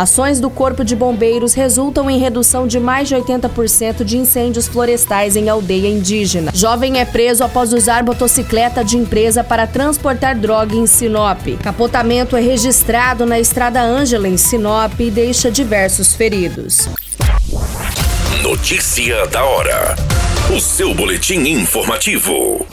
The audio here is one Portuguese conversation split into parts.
Ações do Corpo de Bombeiros resultam em redução de mais de 80% de incêndios florestais em aldeia indígena. Jovem é preso após usar motocicleta de empresa para transportar droga em Sinop. Capotamento é registrado na Estrada Ângela, em Sinop, e deixa diversos feridos. Notícia da hora. O seu boletim informativo.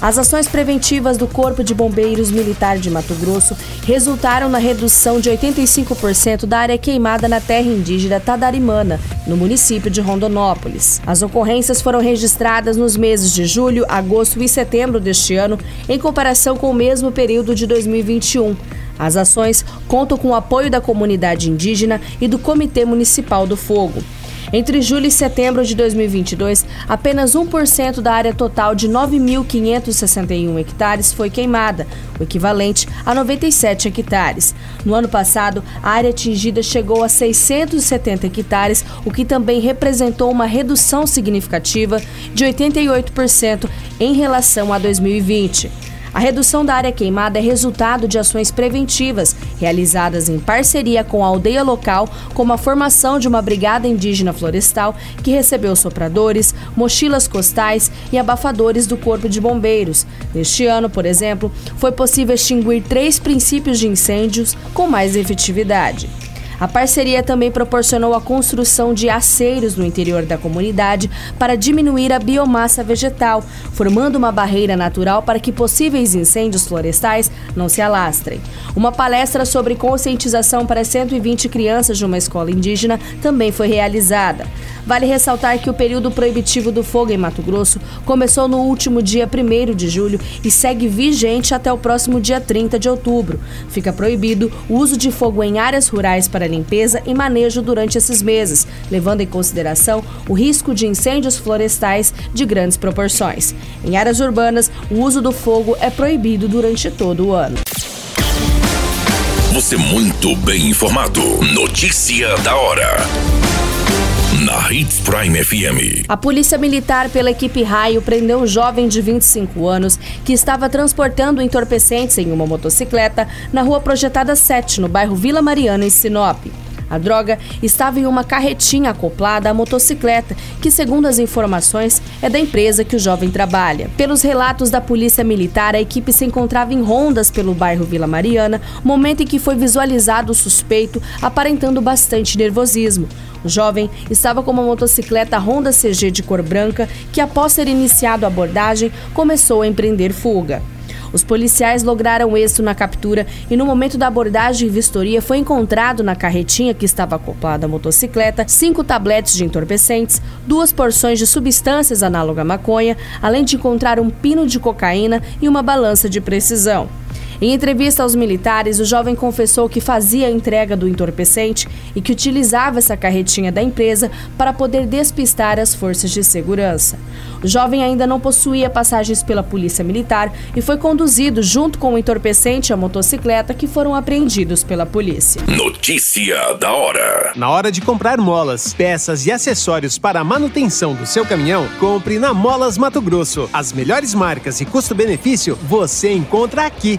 As ações preventivas do Corpo de Bombeiros Militar de Mato Grosso resultaram na redução de 85% da área queimada na terra indígena Tadarimana, no município de Rondonópolis. As ocorrências foram registradas nos meses de julho, agosto e setembro deste ano, em comparação com o mesmo período de 2021. As ações contam com o apoio da comunidade indígena e do Comitê Municipal do Fogo. Entre julho e setembro de 2022, apenas 1% da área total de 9.561 hectares foi queimada, o equivalente a 97 hectares. No ano passado, a área atingida chegou a 670 hectares, o que também representou uma redução significativa de 88% em relação a 2020. A redução da área queimada é resultado de ações preventivas realizadas em parceria com a aldeia local, como a formação de uma brigada indígena florestal que recebeu sopradores, mochilas costais e abafadores do Corpo de Bombeiros. Neste ano, por exemplo, foi possível extinguir três princípios de incêndios com mais efetividade. A parceria também proporcionou a construção de aceiros no interior da comunidade para diminuir a biomassa vegetal, formando uma barreira natural para que possíveis incêndios florestais não se alastrem. Uma palestra sobre conscientização para 120 crianças de uma escola indígena também foi realizada. Vale ressaltar que o período proibitivo do fogo em Mato Grosso começou no último dia 1 de julho e segue vigente até o próximo dia 30 de outubro. Fica proibido o uso de fogo em áreas rurais para limpeza e manejo durante esses meses, levando em consideração o risco de incêndios florestais de grandes proporções. Em áreas urbanas, o uso do fogo é proibido durante todo o ano. Você muito bem informado. Notícia da hora na Hits Prime FM. A Polícia Militar, pela equipe Raio, prendeu um jovem de 25 anos que estava transportando entorpecentes em uma motocicleta na rua Projetada 7, no bairro Vila Mariana, em Sinop. A droga estava em uma carretinha acoplada à motocicleta, que, segundo as informações, é da empresa que o jovem trabalha. Pelos relatos da Polícia Militar, a equipe se encontrava em rondas pelo bairro Vila Mariana, momento em que foi visualizado o suspeito aparentando bastante nervosismo. O jovem estava com uma motocicleta Honda CG de cor branca que, após ser iniciado a abordagem, começou a empreender fuga. Os policiais lograram êxito na captura e no momento da abordagem e vistoria foi encontrado na carretinha que estava acoplada à motocicleta cinco tabletes de entorpecentes, duas porções de substâncias análoga à maconha, além de encontrar um pino de cocaína e uma balança de precisão. Em entrevista aos militares, o jovem confessou que fazia a entrega do entorpecente e que utilizava essa carretinha da empresa para poder despistar as forças de segurança. O jovem ainda não possuía passagens pela Polícia Militar e foi conduzido junto com o entorpecente e a motocicleta que foram apreendidos pela polícia. Notícia da hora. Na hora de comprar molas, peças e acessórios para a manutenção do seu caminhão, compre na Molas Mato Grosso. As melhores marcas e custo-benefício você encontra aqui.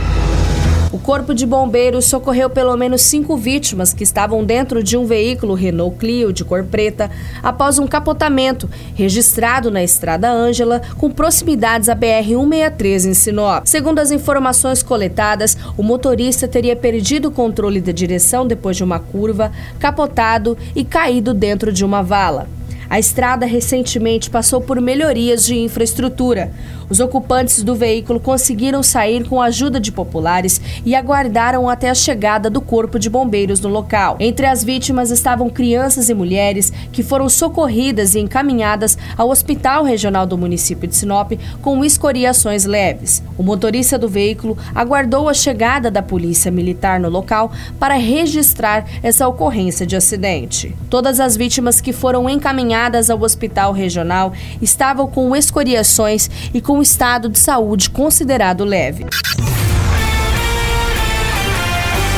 Corpo de Bombeiros socorreu pelo menos cinco vítimas que estavam dentro de um veículo Renault Clio de cor preta após um capotamento registrado na Estrada Ângela, com proximidades à BR-163 em Sinop. Segundo as informações coletadas, o motorista teria perdido o controle da direção depois de uma curva, capotado e caído dentro de uma vala. A estrada recentemente passou por melhorias de infraestrutura. Os ocupantes do veículo conseguiram sair com a ajuda de populares e aguardaram até a chegada do corpo de bombeiros no local. Entre as vítimas estavam crianças e mulheres que foram socorridas e encaminhadas ao Hospital Regional do município de Sinop com escoriações leves. O motorista do veículo aguardou a chegada da polícia militar no local para registrar essa ocorrência de acidente. Todas as vítimas que foram encaminhadas ao hospital regional estavam com escoriações e com estado de saúde considerado leve.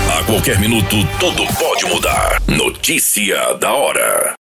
A qualquer minuto, tudo pode mudar. Notícia da hora.